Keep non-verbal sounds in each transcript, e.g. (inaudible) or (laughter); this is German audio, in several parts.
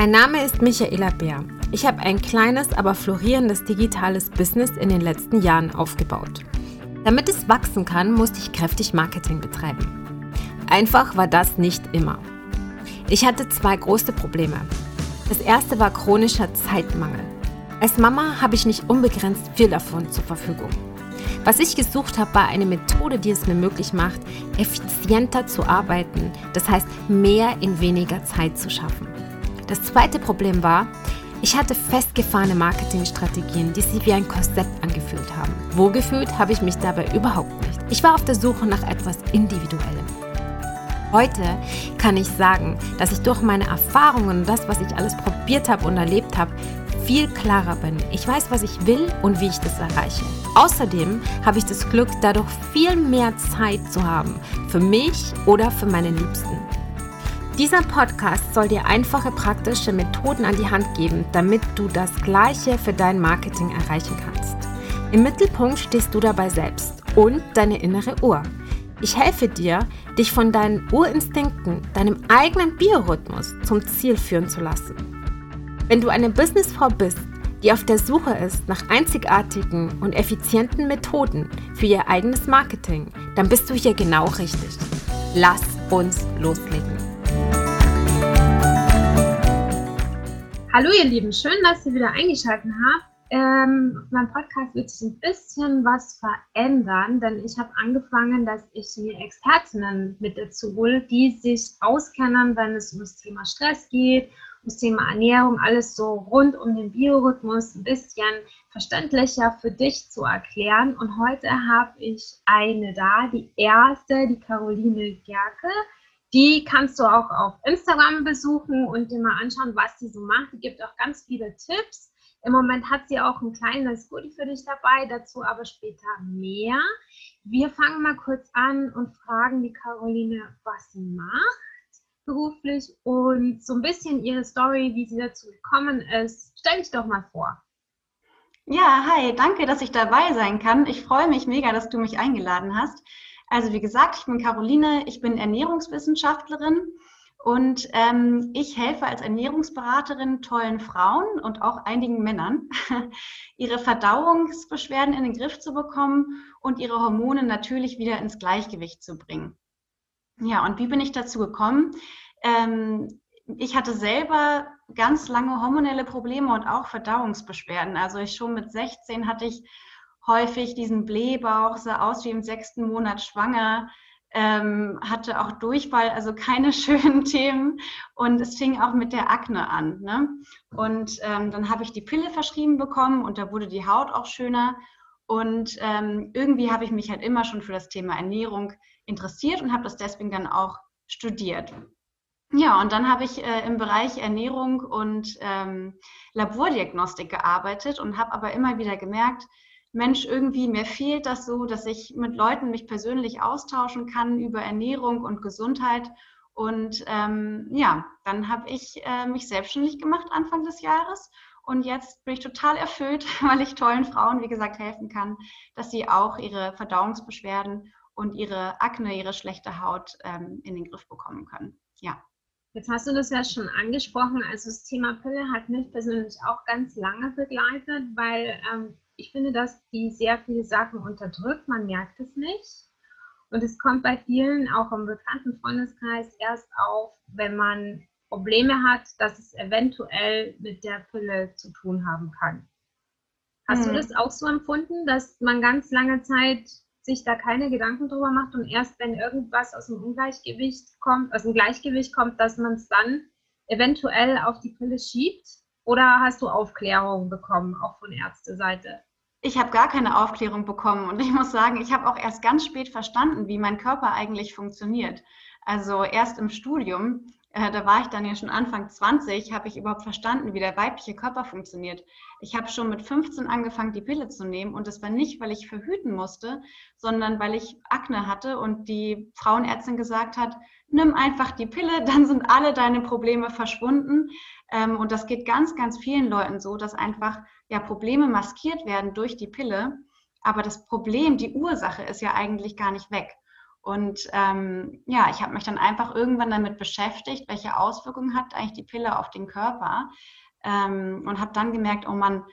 Mein Name ist Michaela Bär. Ich habe ein kleines, aber florierendes digitales Business in den letzten Jahren aufgebaut. Damit es wachsen kann, musste ich kräftig Marketing betreiben. Einfach war das nicht immer. Ich hatte zwei große Probleme. Das erste war chronischer Zeitmangel. Als Mama habe ich nicht unbegrenzt viel davon zur Verfügung. Was ich gesucht habe, war eine Methode, die es mir möglich macht, effizienter zu arbeiten, das heißt mehr in weniger Zeit zu schaffen. Das zweite Problem war, ich hatte festgefahrene Marketingstrategien, die sich wie ein Korsett angefühlt haben. Wohlgefühlt habe ich mich dabei überhaupt nicht. Ich war auf der Suche nach etwas Individuellem. Heute kann ich sagen, dass ich durch meine Erfahrungen und das, was ich alles probiert habe und erlebt habe, viel klarer bin. Ich weiß, was ich will und wie ich das erreiche. Außerdem habe ich das Glück, dadurch viel mehr Zeit zu haben für mich oder für meine Liebsten. Dieser Podcast soll dir einfache, praktische Methoden an die Hand geben, damit du das Gleiche für dein Marketing erreichen kannst. Im Mittelpunkt stehst du dabei selbst und deine innere Uhr. Ich helfe dir, dich von deinen Urinstinkten, deinem eigenen Biorhythmus zum Ziel führen zu lassen. Wenn du eine Businessfrau bist, die auf der Suche ist nach einzigartigen und effizienten Methoden für ihr eigenes Marketing, dann bist du hier genau richtig. Lass uns loslegen. Hallo ihr Lieben, schön, dass ihr wieder eingeschaltet habt. Ähm, auf Podcast wird sich ein bisschen was verändern, denn ich habe angefangen, dass ich mir Expertinnen mit dazu hole, die sich auskennen, wenn es um das Thema Stress geht das Thema Ernährung, alles so rund um den Biorhythmus ein bisschen verständlicher für dich zu erklären. Und heute habe ich eine da, die erste, die Caroline Gerke. Die kannst du auch auf Instagram besuchen und dir mal anschauen, was sie so macht. Die gibt auch ganz viele Tipps. Im Moment hat sie auch ein kleines Goodie für dich dabei, dazu aber später mehr. Wir fangen mal kurz an und fragen die Caroline, was sie macht beruflich und so ein bisschen ihre Story, wie sie dazu gekommen ist. Stell dich doch mal vor. Ja, hi, danke, dass ich dabei sein kann. Ich freue mich mega, dass du mich eingeladen hast. Also wie gesagt, ich bin Caroline, ich bin Ernährungswissenschaftlerin und ähm, ich helfe als Ernährungsberaterin tollen Frauen und auch einigen Männern, (laughs) ihre Verdauungsbeschwerden in den Griff zu bekommen und ihre Hormone natürlich wieder ins Gleichgewicht zu bringen. Ja, und wie bin ich dazu gekommen? Ähm, ich hatte selber ganz lange hormonelle Probleme und auch Verdauungsbeschwerden. Also ich schon mit 16 hatte ich häufig diesen Blähbauch, sah aus wie im sechsten Monat schwanger, ähm, hatte auch Durchfall, also keine (laughs) schönen Themen. Und es fing auch mit der Akne an. Ne? Und ähm, dann habe ich die Pille verschrieben bekommen und da wurde die Haut auch schöner. Und ähm, irgendwie habe ich mich halt immer schon für das Thema Ernährung interessiert und habe das deswegen dann auch studiert. Ja, und dann habe ich äh, im Bereich Ernährung und ähm, Labordiagnostik gearbeitet und habe aber immer wieder gemerkt, Mensch, irgendwie mir fehlt das so, dass ich mit Leuten mich persönlich austauschen kann über Ernährung und Gesundheit. Und ähm, ja, dann habe ich äh, mich selbstständig gemacht Anfang des Jahres. Und jetzt bin ich total erfüllt, (laughs) weil ich tollen Frauen, wie gesagt, helfen kann, dass sie auch ihre Verdauungsbeschwerden und ihre Akne, ihre schlechte Haut ähm, in den Griff bekommen können. Ja. Jetzt hast du das ja schon angesprochen. Also das Thema Pille hat mich persönlich auch ganz lange begleitet, weil ähm, ich finde, dass die sehr viele Sachen unterdrückt. Man merkt es nicht. Und es kommt bei vielen, auch im bekannten Freundeskreis, erst auf, wenn man Probleme hat, dass es eventuell mit der Pille zu tun haben kann. Hast hm. du das auch so empfunden, dass man ganz lange Zeit sich da keine Gedanken drüber macht und erst wenn irgendwas aus dem Ungleichgewicht kommt, aus dem Gleichgewicht kommt, dass man es dann eventuell auf die Pille schiebt? Oder hast du Aufklärung bekommen, auch von Ärzteseite? Ich habe gar keine Aufklärung bekommen und ich (laughs) muss sagen, ich habe auch erst ganz spät verstanden, wie mein Körper eigentlich funktioniert. Also erst im Studium äh, da war ich dann ja schon Anfang 20, habe ich überhaupt verstanden, wie der weibliche Körper funktioniert. Ich habe schon mit 15 angefangen, die Pille zu nehmen und das war nicht, weil ich verhüten musste, sondern weil ich Akne hatte und die Frauenärztin gesagt hat, nimm einfach die Pille, (laughs) dann sind alle deine Probleme verschwunden. Ähm, und das geht ganz, ganz vielen Leuten so, dass einfach ja, Probleme maskiert werden durch die Pille. Aber das Problem, die Ursache ist ja eigentlich gar nicht weg. Und ähm, ja, ich habe mich dann einfach irgendwann damit beschäftigt, welche Auswirkungen hat eigentlich die Pille auf den Körper. Ähm, und habe dann gemerkt, oh Mann,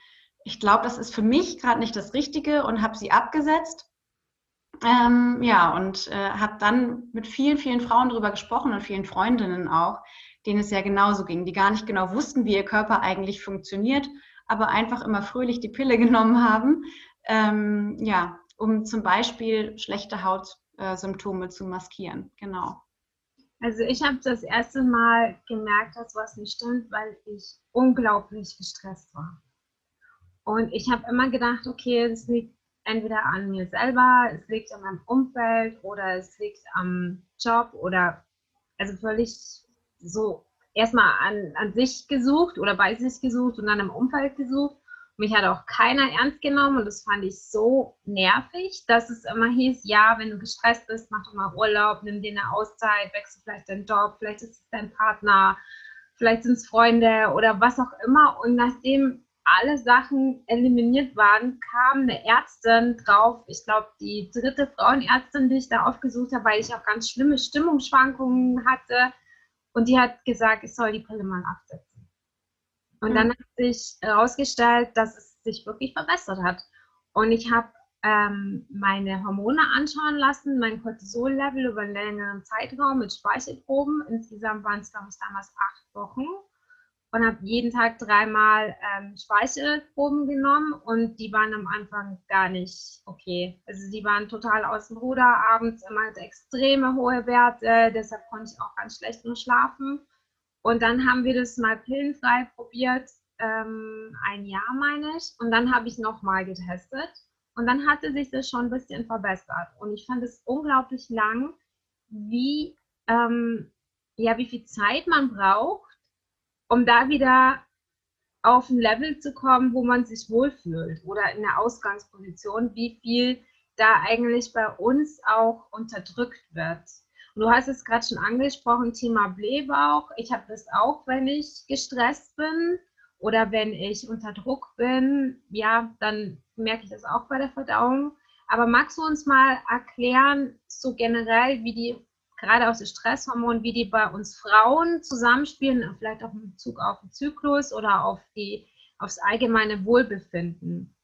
ich glaube, das ist für mich gerade nicht das Richtige und habe sie abgesetzt. Ähm, ja, und äh, habe dann mit vielen, vielen Frauen darüber gesprochen und vielen Freundinnen auch, denen es ja genauso ging, die gar nicht genau wussten, wie ihr Körper eigentlich funktioniert, aber einfach immer fröhlich die Pille (laughs) genommen haben, ähm, ja, um zum Beispiel schlechte Hautsymptome zu maskieren. Genau. Also ich habe das erste Mal gemerkt, dass was nicht stimmt, weil ich unglaublich gestresst war. Und ich habe immer gedacht, okay, es liegt entweder an mir selber, es liegt an meinem Umfeld oder es liegt am Job oder also völlig so erstmal an, an sich gesucht oder bei sich gesucht und dann im Umfeld gesucht. Mich hat auch keiner ernst genommen und das fand ich so nervig, dass es immer hieß, ja, wenn du gestresst bist, mach doch mal Urlaub, nimm dir eine Auszeit, wechsel vielleicht deinen Job, vielleicht ist es dein Partner, vielleicht sind es Freunde oder was auch immer. Und nachdem alle Sachen eliminiert waren, kam eine Ärztin drauf, ich glaube die dritte Frauenärztin, die ich da aufgesucht habe, weil ich auch ganz schlimme Stimmungsschwankungen hatte. Und die hat gesagt, ich soll die Pille mal absetzen. Und mhm. dann hat sich herausgestellt, dass es sich wirklich verbessert hat. Und ich habe ähm, meine Hormone anschauen lassen, mein Cortisol-Level über einen längeren Zeitraum mit Speichelproben. Insgesamt waren es, glaube ich, damals acht Wochen und habe jeden Tag dreimal ähm, Speichelproben genommen und die waren am Anfang gar nicht okay. Also die waren total aus dem Ruder, abends immer extreme hohe Werte, deshalb konnte ich auch ganz schlecht nur schlafen. Und dann haben wir das mal pillenfrei probiert, ähm, ein Jahr meine ich, und dann habe ich nochmal getestet. Und dann hatte sich das schon ein bisschen verbessert. Und ich fand es unglaublich lang, wie, ähm, ja, wie viel Zeit man braucht, um da wieder auf ein Level zu kommen, wo man sich wohlfühlt. Oder in der Ausgangsposition, wie viel da eigentlich bei uns auch unterdrückt wird. Du hast es gerade schon angesprochen, Thema Blähbauch. Ich habe das auch, wenn ich gestresst bin oder wenn ich unter Druck bin. Ja, dann merke ich das auch bei der Verdauung. Aber magst du uns mal erklären, so generell, wie die gerade aus den Stresshormonen, wie die bei uns Frauen zusammenspielen, vielleicht auch in Bezug auf den Zyklus oder auf die, aufs allgemeine Wohlbefinden.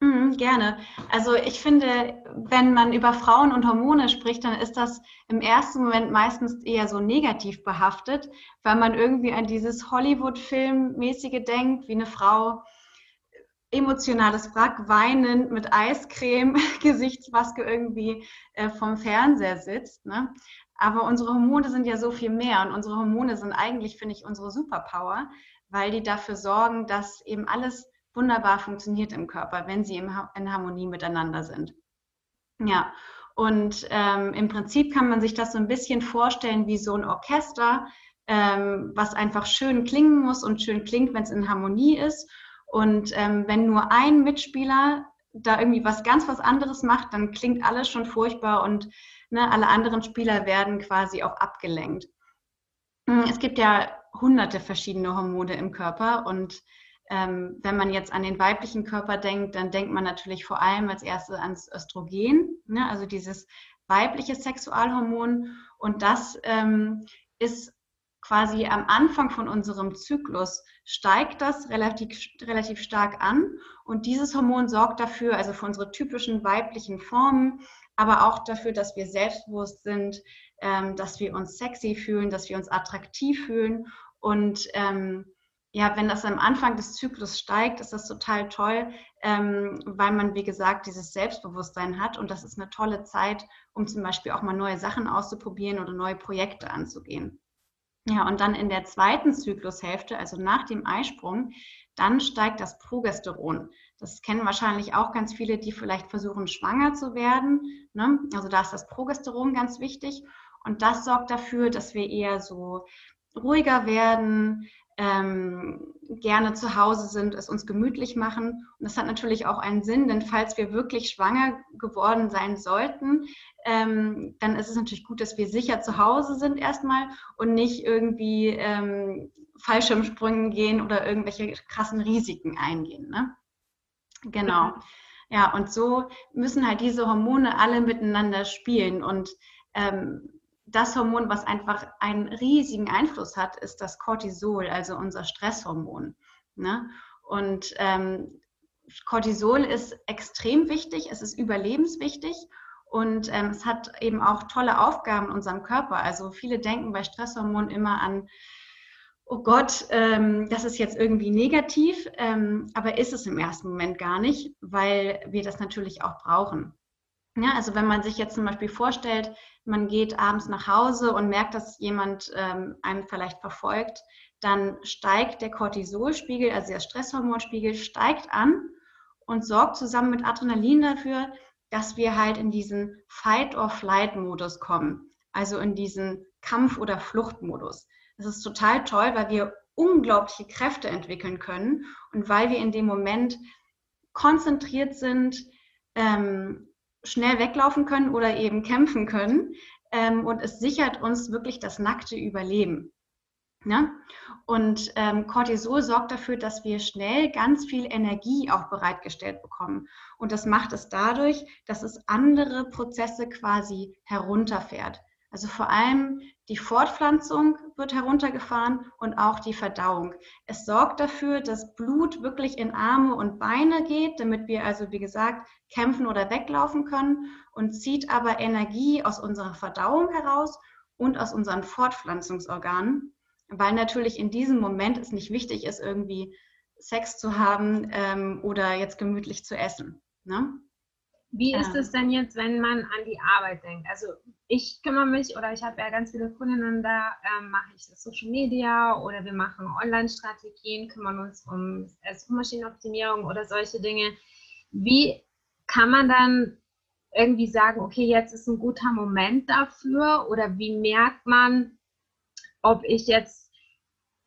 Mhm, gerne. Also ich finde, wenn man über Frauen und Hormone spricht, dann ist das im ersten Moment meistens eher so negativ behaftet, weil man irgendwie an dieses Hollywood-Filmmäßige denkt, wie eine Frau emotionales Wrack, weinend mit Eiscreme, (laughs) Gesichtsmaske irgendwie äh, vom Fernseher sitzt. Ne? Aber unsere Hormone sind ja so viel mehr und unsere Hormone sind eigentlich, finde ich, unsere Superpower, weil die dafür sorgen, dass eben alles wunderbar funktioniert im Körper, wenn sie in Harmonie miteinander sind. Ja, und ähm, im Prinzip kann man sich das so ein bisschen vorstellen wie so ein Orchester, ähm, was einfach schön klingen muss und schön klingt, wenn es in Harmonie ist. Und ähm, wenn nur ein Mitspieler da irgendwie was ganz was anderes macht, dann klingt alles schon furchtbar und Ne? Alle anderen Spieler werden quasi auch abgelenkt. Hm, es gibt ja hunderte verschiedene Hormone im Körper und ähm, wenn man jetzt an den weiblichen Körper denkt, dann denkt man natürlich vor allem als erstes ans Östrogen, ne? also dieses weibliche Sexualhormon. Und das ähm, ist quasi am Anfang von unserem Zyklus steigt das relativ, relativ stark an. Und dieses Hormon sorgt dafür, also für unsere typischen weiblichen Formen, aber auch dafür, dass wir selbstbewusst sind, ähm, dass wir uns sexy fühlen, dass wir uns attraktiv fühlen. Und ähm, ja, wenn das am Anfang des Zyklus steigt, ist das total toll, ähm, weil man, wie gesagt, dieses Selbstbewusstsein hat. Und das ist eine tolle Zeit, um zum Beispiel auch mal neue Sachen auszuprobieren oder neue Projekte anzugehen. Ja, und dann in der zweiten Zyklushälfte, also nach dem Eisprung, dann steigt das Progesteron. Das kennen wahrscheinlich auch ganz viele, die vielleicht versuchen, schwanger zu werden. Ne? Also da ist das Progesteron ganz wichtig. Und das sorgt dafür, dass wir eher so ruhiger werden, ähm, gerne zu Hause sind, es uns gemütlich machen. Und das hat natürlich auch einen Sinn, denn falls wir wirklich schwanger geworden sein sollten, ähm, dann ist es natürlich gut, dass wir sicher zu Hause sind erstmal und nicht irgendwie ähm, Fallschirmsprüngen gehen oder irgendwelche krassen Risiken eingehen. Ne? Genau. Ja, und so müssen halt diese Hormone alle miteinander spielen. Und ähm, das Hormon, was einfach einen riesigen Einfluss hat, ist das Cortisol, also unser Stresshormon. Ne? Und ähm, Cortisol ist extrem wichtig, es ist überlebenswichtig und ähm, es hat eben auch tolle Aufgaben in unserem Körper. Also viele denken bei Stresshormonen immer an, oh Gott, ähm, das ist jetzt irgendwie negativ, ähm, aber ist es im ersten Moment gar nicht, weil wir das natürlich auch brauchen. Ja, also wenn man sich jetzt zum Beispiel vorstellt, man geht abends nach Hause und merkt, dass jemand ähm, einen vielleicht verfolgt, dann steigt der Cortisolspiegel, also der Stresshormonspiegel, steigt an und sorgt zusammen mit Adrenalin dafür, dass wir halt in diesen Fight-or-Flight-Modus kommen, also in diesen Kampf- oder Fluchtmodus. Das ist total toll, weil wir unglaubliche Kräfte entwickeln können und weil wir in dem Moment konzentriert sind, ähm, schnell weglaufen können oder eben kämpfen können. Ähm, und es sichert uns wirklich das nackte Überleben. Ne? Und ähm, Cortisol sorgt dafür, dass wir schnell ganz viel Energie auch bereitgestellt bekommen. Und das macht es dadurch, dass es andere Prozesse quasi herunterfährt. Also vor allem die Fortpflanzung wird heruntergefahren und auch die Verdauung. Es sorgt dafür, dass Blut wirklich in Arme und Beine geht, damit wir also, wie gesagt, kämpfen oder weglaufen können und zieht aber Energie aus unserer Verdauung heraus und aus unseren Fortpflanzungsorganen, weil natürlich in diesem Moment es nicht wichtig ist, irgendwie Sex zu haben ähm, oder jetzt gemütlich zu essen. Ne? Wie ist es denn jetzt, wenn man an die Arbeit denkt? Also ich kümmere mich oder ich habe ja ganz viele Kundinnen, da ähm, mache ich Social Media oder wir machen Online-Strategien, kümmern uns um Suchmaschinenoptimierung oder solche Dinge. Wie kann man dann irgendwie sagen, okay, jetzt ist ein guter Moment dafür oder wie merkt man, ob ich jetzt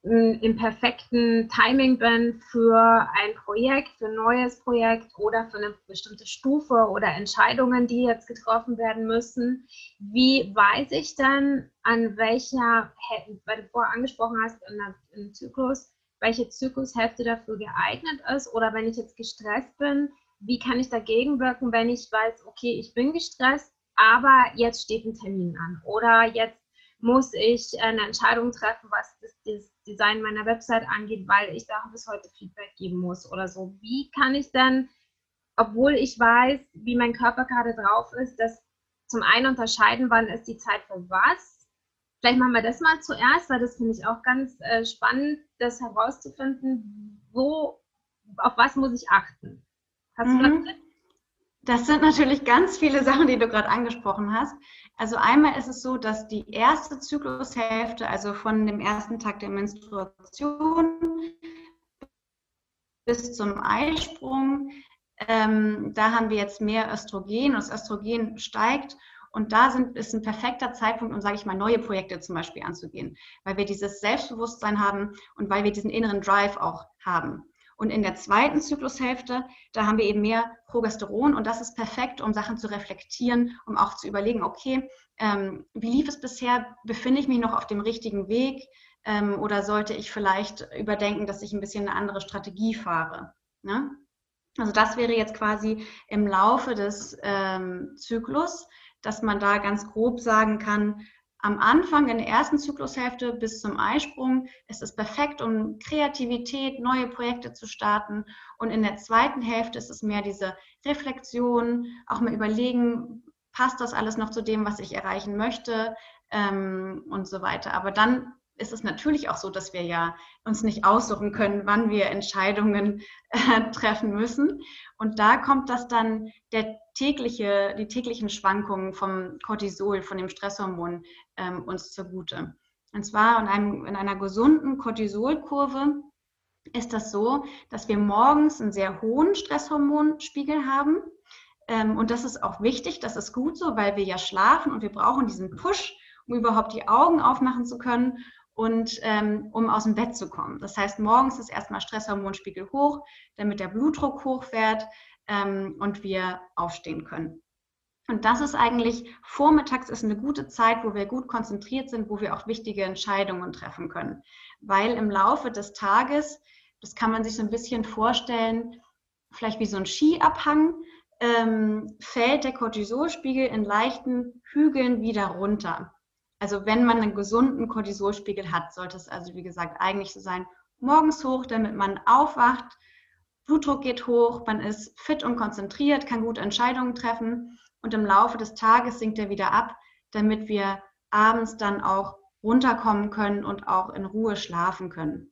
im perfekten Timing bin für ein Projekt, für ein neues Projekt oder für eine bestimmte Stufe oder Entscheidungen, die jetzt getroffen werden müssen. Wie weiß ich dann, an welcher, weil du vorher angesprochen hast, in einem Zyklus, welche Zyklushälfte dafür geeignet ist oder wenn ich jetzt gestresst bin, wie kann ich dagegen wirken, wenn ich weiß, okay, ich bin gestresst, aber jetzt steht ein Termin an oder jetzt muss ich eine Entscheidung treffen, was das, das Design meiner Website angeht, weil ich da bis heute Feedback geben muss oder so. Wie kann ich denn, obwohl ich weiß, wie mein Körper gerade drauf ist, das zum einen unterscheiden, wann ist die Zeit für was? Vielleicht machen wir das mal zuerst, weil das finde ich auch ganz äh, spannend, das herauszufinden, wo, auf was muss ich achten. Hast mhm. du das? Das sind natürlich ganz viele Sachen, die du gerade angesprochen hast. Also einmal ist es so, dass die erste Zyklushälfte, also von dem ersten Tag der Menstruation bis zum Eisprung, ähm, da haben wir jetzt mehr Östrogen und das Östrogen steigt und da sind, ist ein perfekter Zeitpunkt, um, sage ich mal, neue Projekte zum Beispiel anzugehen, weil wir dieses Selbstbewusstsein haben und weil wir diesen inneren Drive auch haben. Und in der zweiten Zyklushälfte, da haben wir eben mehr Progesteron und das ist perfekt, um Sachen zu reflektieren, um auch zu überlegen, okay, ähm, wie lief es bisher? Befinde ich mich noch auf dem richtigen Weg? Ähm, oder sollte ich vielleicht überdenken, dass ich ein bisschen eine andere Strategie fahre? Ne? Also das wäre jetzt quasi im Laufe des ähm, Zyklus, dass man da ganz grob sagen kann, am Anfang in der ersten Zyklushälfte bis zum Eisprung ist es perfekt, um Kreativität, neue Projekte zu starten. Und in der zweiten Hälfte ist es mehr diese Reflexion, auch mal überlegen, passt das alles noch zu dem, was ich erreichen möchte ähm, und so weiter. Aber dann ist es natürlich auch so, dass wir ja uns nicht aussuchen können, wann wir Entscheidungen äh, treffen müssen. Und da kommt das dann der tägliche, die täglichen Schwankungen vom Cortisol, von dem Stresshormon ähm, uns zugute. Und zwar in, einem, in einer gesunden Cortisolkurve ist das so, dass wir morgens einen sehr hohen Stresshormonspiegel haben. Ähm, und das ist auch wichtig, das ist gut so, weil wir ja schlafen und wir brauchen diesen Push, um überhaupt die Augen aufmachen zu können und ähm, um aus dem Bett zu kommen. Das heißt, morgens ist erstmal Stresshormonspiegel hoch, damit der Blutdruck hochfährt ähm, und wir aufstehen können. Und das ist eigentlich, vormittags ist eine gute Zeit, wo wir gut konzentriert sind, wo wir auch wichtige Entscheidungen treffen können. Weil im Laufe des Tages, das kann man sich so ein bisschen vorstellen, vielleicht wie so ein Skiabhang, ähm, fällt der Cortisolspiegel in leichten Hügeln wieder runter. Also wenn man einen gesunden Cortisolspiegel hat, sollte es also wie gesagt eigentlich so sein, morgens hoch, damit man aufwacht, Blutdruck geht hoch, man ist fit und konzentriert, kann gute Entscheidungen treffen und im Laufe des Tages sinkt er wieder ab, damit wir abends dann auch runterkommen können und auch in Ruhe schlafen können.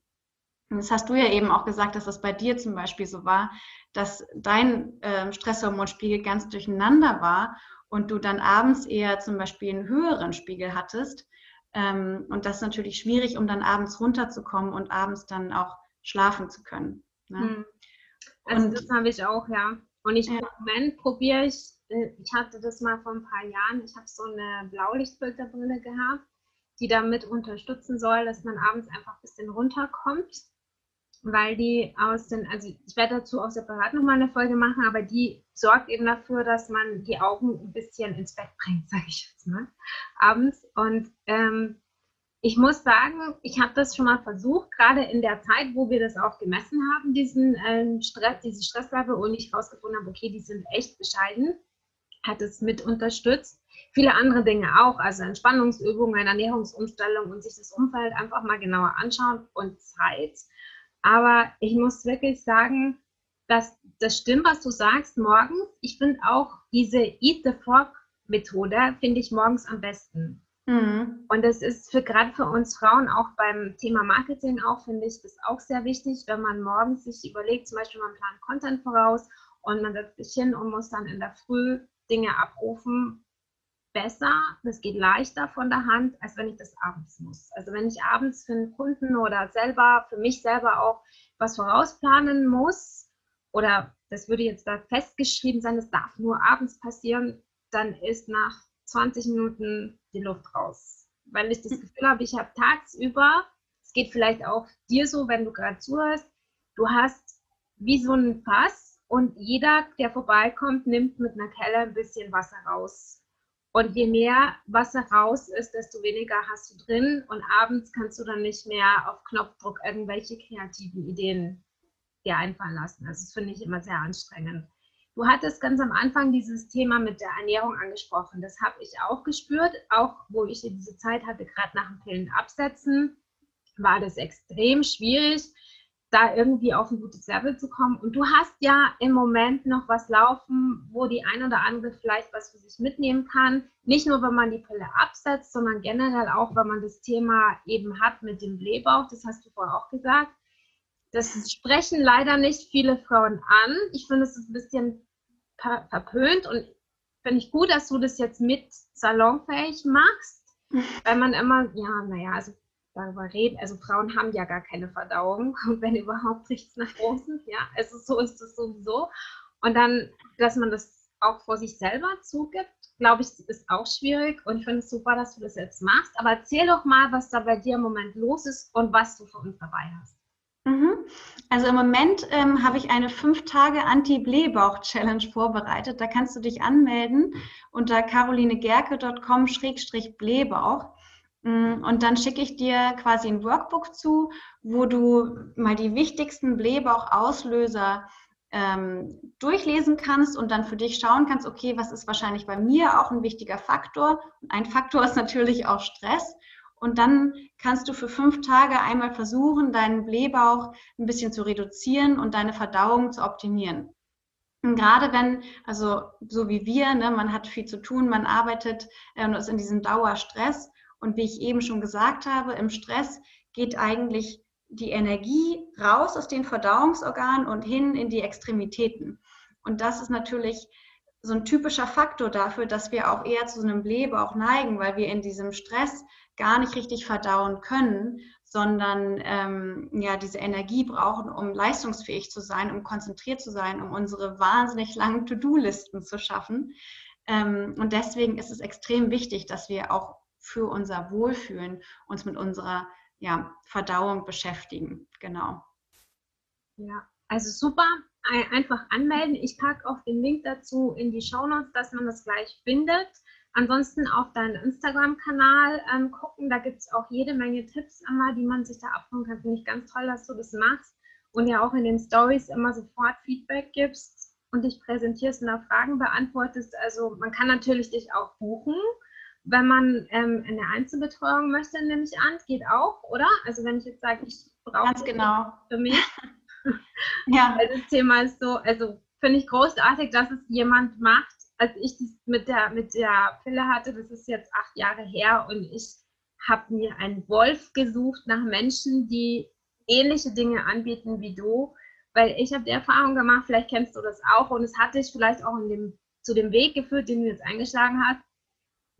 Und das hast du ja eben auch gesagt, dass das bei dir zum Beispiel so war, dass dein äh, Stresshormonspiegel ganz durcheinander war und du dann abends eher zum Beispiel einen höheren Spiegel hattest. Ähm, und das ist natürlich schwierig, um dann abends runterzukommen und abends dann auch schlafen zu können. Ne? Hm. Also und, das habe ich auch, ja. Und ich, ja. im Moment probiere ich, ich hatte das mal vor ein paar Jahren, ich habe so eine Blaulichtfilterbrille gehabt, die damit unterstützen soll, dass man abends einfach ein bisschen runterkommt weil die aus den, also ich werde dazu auch separat nochmal eine Folge machen, aber die sorgt eben dafür, dass man die Augen ein bisschen ins Bett bringt, (laughs) sage ich jetzt mal, abends. Und ähm, ich muss sagen, ich habe das schon mal versucht, gerade in der Zeit, wo wir das auch gemessen haben, diesen ähm, Stress, diese Stresslevel, und ich herausgefunden habe, okay, die sind echt bescheiden, hat es mit unterstützt. Viele andere Dinge auch, also Entspannungsübungen, Ernährungsumstellung und sich das Umfeld einfach mal genauer anschauen und Zeit aber ich muss wirklich sagen, dass das stimmt, was du sagst morgens. Ich finde auch diese Eat the Frog Methode, finde ich morgens am besten. Mhm. Und das ist für gerade für uns Frauen auch beim Thema Marketing auch, finde ich, das auch sehr wichtig, wenn man morgens sich überlegt, zum Beispiel man plant Content voraus und man setzt sich hin und muss dann in der Früh Dinge abrufen, besser, das geht leichter von der Hand, als wenn ich das abends muss. Also wenn ich abends für einen Kunden oder selber, für mich selber auch was vorausplanen muss, oder das würde jetzt da festgeschrieben sein, das darf nur abends passieren, dann ist nach 20 Minuten die Luft raus. Weil ich das Gefühl habe, ich habe tagsüber, es geht vielleicht auch dir so, wenn du gerade zuhörst, du hast wie so ein Fass und jeder, der vorbeikommt, nimmt mit einer Kelle ein bisschen Wasser raus und je mehr Wasser raus ist, desto weniger hast du drin. Und abends kannst du dann nicht mehr auf Knopfdruck irgendwelche kreativen Ideen dir einfallen lassen. Also das finde ich immer sehr anstrengend. Du hattest ganz am Anfang dieses Thema mit der Ernährung angesprochen. Das habe ich auch gespürt, auch wo ich diese Zeit hatte, gerade nach dem Pillen absetzen, war das extrem schwierig da irgendwie auf ein gutes Level zu kommen. Und du hast ja im Moment noch was laufen, wo die ein oder andere vielleicht was für sich mitnehmen kann. Nicht nur, wenn man die Pille absetzt, sondern generell auch, wenn man das Thema eben hat mit dem Blähbauch. Das hast du vorher auch gesagt. Das sprechen leider nicht viele Frauen an. Ich finde, es ist ein bisschen verpönt und finde ich gut, dass du das jetzt mit salonfähig machst, weil man immer, ja, naja, also darüber reden. Also Frauen haben ja gar keine Verdauung (laughs) und wenn überhaupt nichts nach außen. Ja, also so ist es sowieso. Und dann, dass man das auch vor sich selber zugibt, glaube ich, ist auch schwierig. Und ich finde es super, dass du das jetzt machst. Aber erzähl doch mal, was da bei dir im Moment los ist und was du für uns dabei hast. Mhm. Also im Moment ähm, habe ich eine 5 Tage Anti-Blähbauch-Challenge vorbereitet. Da kannst du dich anmelden unter carolinegerke.com-blähbauch. Mm, und dann schicke ich dir quasi ein Workbook zu, wo du mal die wichtigsten Blähbauchauslöser ähm, durchlesen kannst und dann für dich schauen kannst, okay, was ist wahrscheinlich bei mir auch ein wichtiger Faktor? Ein Faktor ist natürlich auch Stress. Und dann kannst du für fünf Tage einmal versuchen, deinen Blähbauch ein bisschen zu reduzieren und deine Verdauung zu optimieren. Und gerade wenn, also so wie wir, ne, man hat viel zu tun, man arbeitet äh, und ist in diesem Dauerstress und wie ich eben schon gesagt habe, im Stress geht eigentlich die Energie raus aus den Verdauungsorganen und hin in die Extremitäten. Und das ist natürlich so ein typischer Faktor dafür, dass wir auch eher zu einem Blähbauch neigen, weil wir in diesem Stress gar nicht richtig verdauen können, sondern ähm, ja diese Energie brauchen, um leistungsfähig zu sein, um konzentriert zu sein, um unsere wahnsinnig langen To-Do-Listen zu schaffen. Ähm, und deswegen ist es extrem wichtig, dass wir auch für unser Wohlfühlen uns mit unserer ja, Verdauung beschäftigen. Genau. Ja, also super. Einfach anmelden. Ich packe auch den Link dazu in die Show Notes, dass man das gleich findet. Ansonsten auf deinen Instagram-Kanal ähm, gucken. Da gibt es auch jede Menge Tipps immer, die man sich da abholen kann. Finde ich ganz toll, dass du das machst und ja auch in den Stories immer sofort Feedback gibst. und dich präsentierst und da Fragen beantwortest. Also man kann natürlich dich auch buchen, wenn man ähm, eine Einzelbetreuung möchte, nehme ich an. Geht auch, oder? Also wenn ich jetzt sage, ich brauche Ganz genau. für mich. (laughs) ja. Weil das Thema ist so, also finde ich großartig, dass es jemand macht. Als ich das mit der, mit der Pille hatte, das ist jetzt acht Jahre her und ich habe mir einen Wolf gesucht nach Menschen, die ähnliche Dinge anbieten wie du, weil ich habe die Erfahrung gemacht, vielleicht kennst du das auch und es hat dich vielleicht auch dem, zu dem Weg geführt, den du jetzt eingeschlagen hast.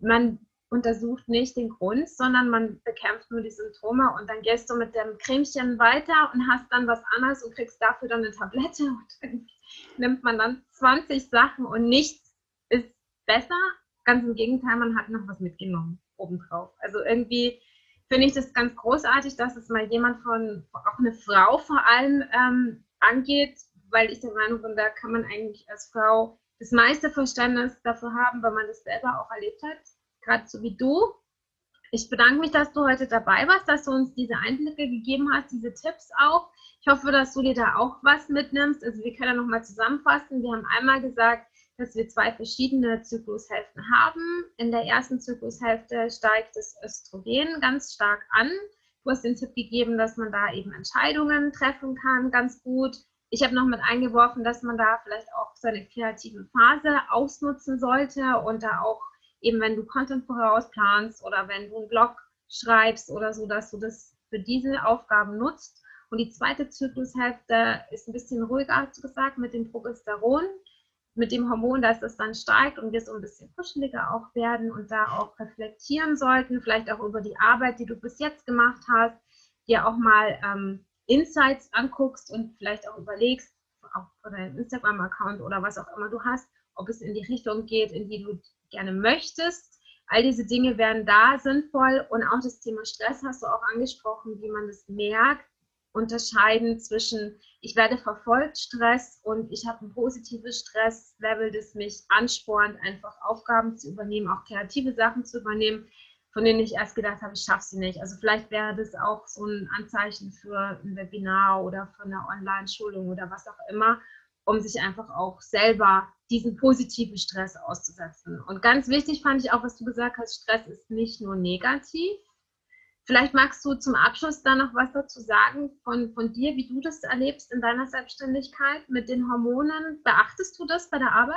Man untersucht nicht den Grund, sondern man bekämpft nur die Symptome und dann gehst du mit dem Cremchen weiter und hast dann was anderes und kriegst dafür dann eine Tablette und (laughs) dann nimmt man dann 20 Sachen und nichts ist besser. Ganz im Gegenteil, man hat noch was mitgenommen obendrauf. Also irgendwie finde ich das ganz großartig, dass es mal jemand von, auch eine Frau vor allem ähm, angeht, weil ich der Meinung bin, da kann man eigentlich als Frau das meiste Verständnis dafür haben, weil man das selber auch erlebt hat, gerade so wie du. Ich bedanke mich, dass du heute dabei warst, dass du uns diese Einblicke gegeben hast, diese Tipps auch. Ich hoffe, dass du dir da auch was mitnimmst. Also wir können ja nochmal zusammenfassen. Wir haben einmal gesagt, dass wir zwei verschiedene Zyklushälften haben. In der ersten Zyklushälfte steigt das Östrogen ganz stark an. Du hast den Tipp gegeben, dass man da eben Entscheidungen treffen kann, ganz gut. Ich habe noch mit eingeworfen, dass man da vielleicht auch seine kreative Phase ausnutzen sollte und da auch eben, wenn du Content vorausplanst oder wenn du einen Blog schreibst oder so, dass du das für diese Aufgaben nutzt. Und die zweite Zyklushälfte ist ein bisschen ruhiger, du gesagt, mit dem Progesteron mit dem Hormon, dass es dann steigt und wir so ein bisschen kuscheliger auch werden und da auch reflektieren sollten, vielleicht auch über die Arbeit, die du bis jetzt gemacht hast, dir auch mal ähm, Insights anguckst und vielleicht auch überlegst, auch für deinen Instagram-Account oder was auch immer du hast, ob es in die Richtung geht, in die du gerne möchtest. All diese Dinge werden da sinnvoll und auch das Thema Stress hast du auch angesprochen, wie man das merkt, unterscheiden zwischen, ich werde verfolgt, Stress und ich habe ein positives Stresslevel, das mich anspornt, einfach Aufgaben zu übernehmen, auch kreative Sachen zu übernehmen, von denen ich erst gedacht habe, ich schaffe sie nicht. Also vielleicht wäre das auch so ein Anzeichen für ein Webinar oder für eine Online-Schulung oder was auch immer, um sich einfach auch selber diesen positiven Stress auszusetzen. Und ganz wichtig fand ich auch, was du gesagt hast, Stress ist nicht nur negativ, Vielleicht magst du zum Abschluss da noch was dazu sagen von, von dir, wie du das erlebst in deiner Selbstständigkeit mit den Hormonen. Beachtest du das bei der Arbeit?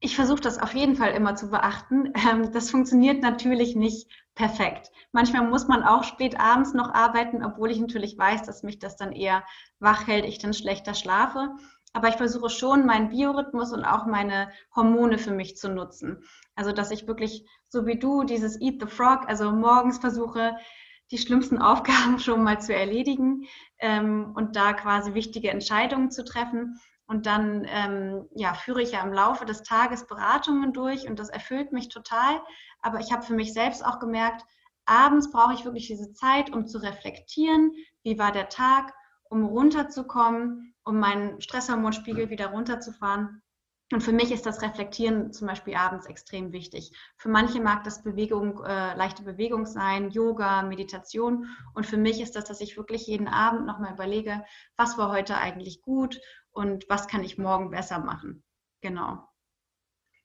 Ich versuche das auf jeden Fall immer zu beachten. Ähm, das funktioniert natürlich nicht perfekt. Manchmal muss man auch spät abends noch arbeiten, obwohl ich natürlich weiß, dass mich das dann eher wach hält, ich dann schlechter schlafe. Aber ich versuche schon, meinen Biorhythmus und auch meine Hormone für mich zu nutzen. Also, dass ich wirklich, so wie du, dieses Eat the Frog, also morgens versuche, die schlimmsten (laughs) Aufgaben schon mal zu erledigen ähm, und da quasi wichtige Entscheidungen zu treffen. Und dann ähm, ja, führe ich ja im Laufe des Tages Beratungen durch und das erfüllt mich total. Aber ich habe für mich selbst auch gemerkt, abends brauche ich wirklich diese Zeit, um zu reflektieren, wie war der Tag, um runterzukommen, um meinen Stresshormonspiegel wieder runterzufahren. Und für mich ist das Reflektieren zum Beispiel abends extrem wichtig. Für manche mag das Bewegung, äh, leichte Bewegung sein, Yoga, Meditation. Und für mich ist das, dass ich wirklich jeden Abend nochmal überlege, was war heute eigentlich gut und was kann ich morgen besser machen. Genau.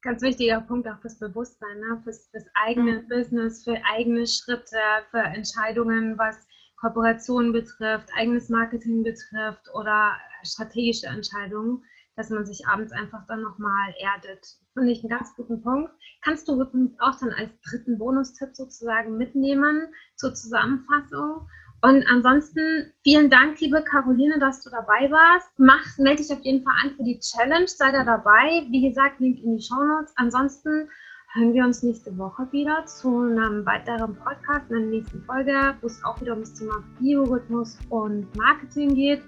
Ganz wichtiger Punkt auch fürs Bewusstsein, ne? fürs, fürs eigene mhm. Business, für eigene Schritte, für Entscheidungen, was Kooperationen betrifft, eigenes Marketing betrifft oder strategische Entscheidungen, dass man sich abends einfach dann nochmal erdet. Finde ich einen ganz guten Punkt. Kannst du auch dann als dritten Bonustipp sozusagen mitnehmen zur Zusammenfassung. Und ansonsten vielen Dank, liebe Caroline, dass du dabei warst. Mach, melde dich auf jeden Fall an für die Challenge, sei da dabei. Wie gesagt, Link in die Show Notes. Ansonsten hören wir uns nächste Woche wieder zu einem weiteren Podcast, in der nächsten Folge, wo es auch wieder um das Thema Biorhythmus und Marketing geht.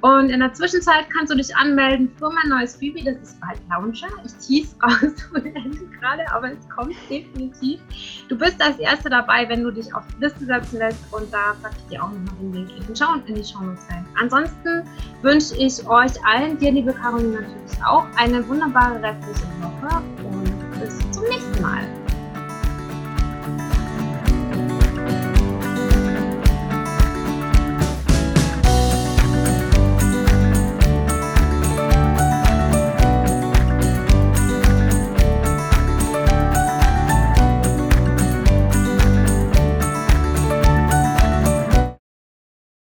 Und in der Zwischenzeit kannst du dich anmelden für mein neues Freebie, das ist bald Launcher. Ich tease raus ohne Ende gerade, aber es kommt definitiv. Du bist als Erster dabei, wenn du dich auf die Liste setzen lässt und da packe ich dir auch nochmal den Link in, Show in die Show rein. Ansonsten wünsche ich euch allen, dir liebe Caroline natürlich auch, eine wunderbare restliche Woche und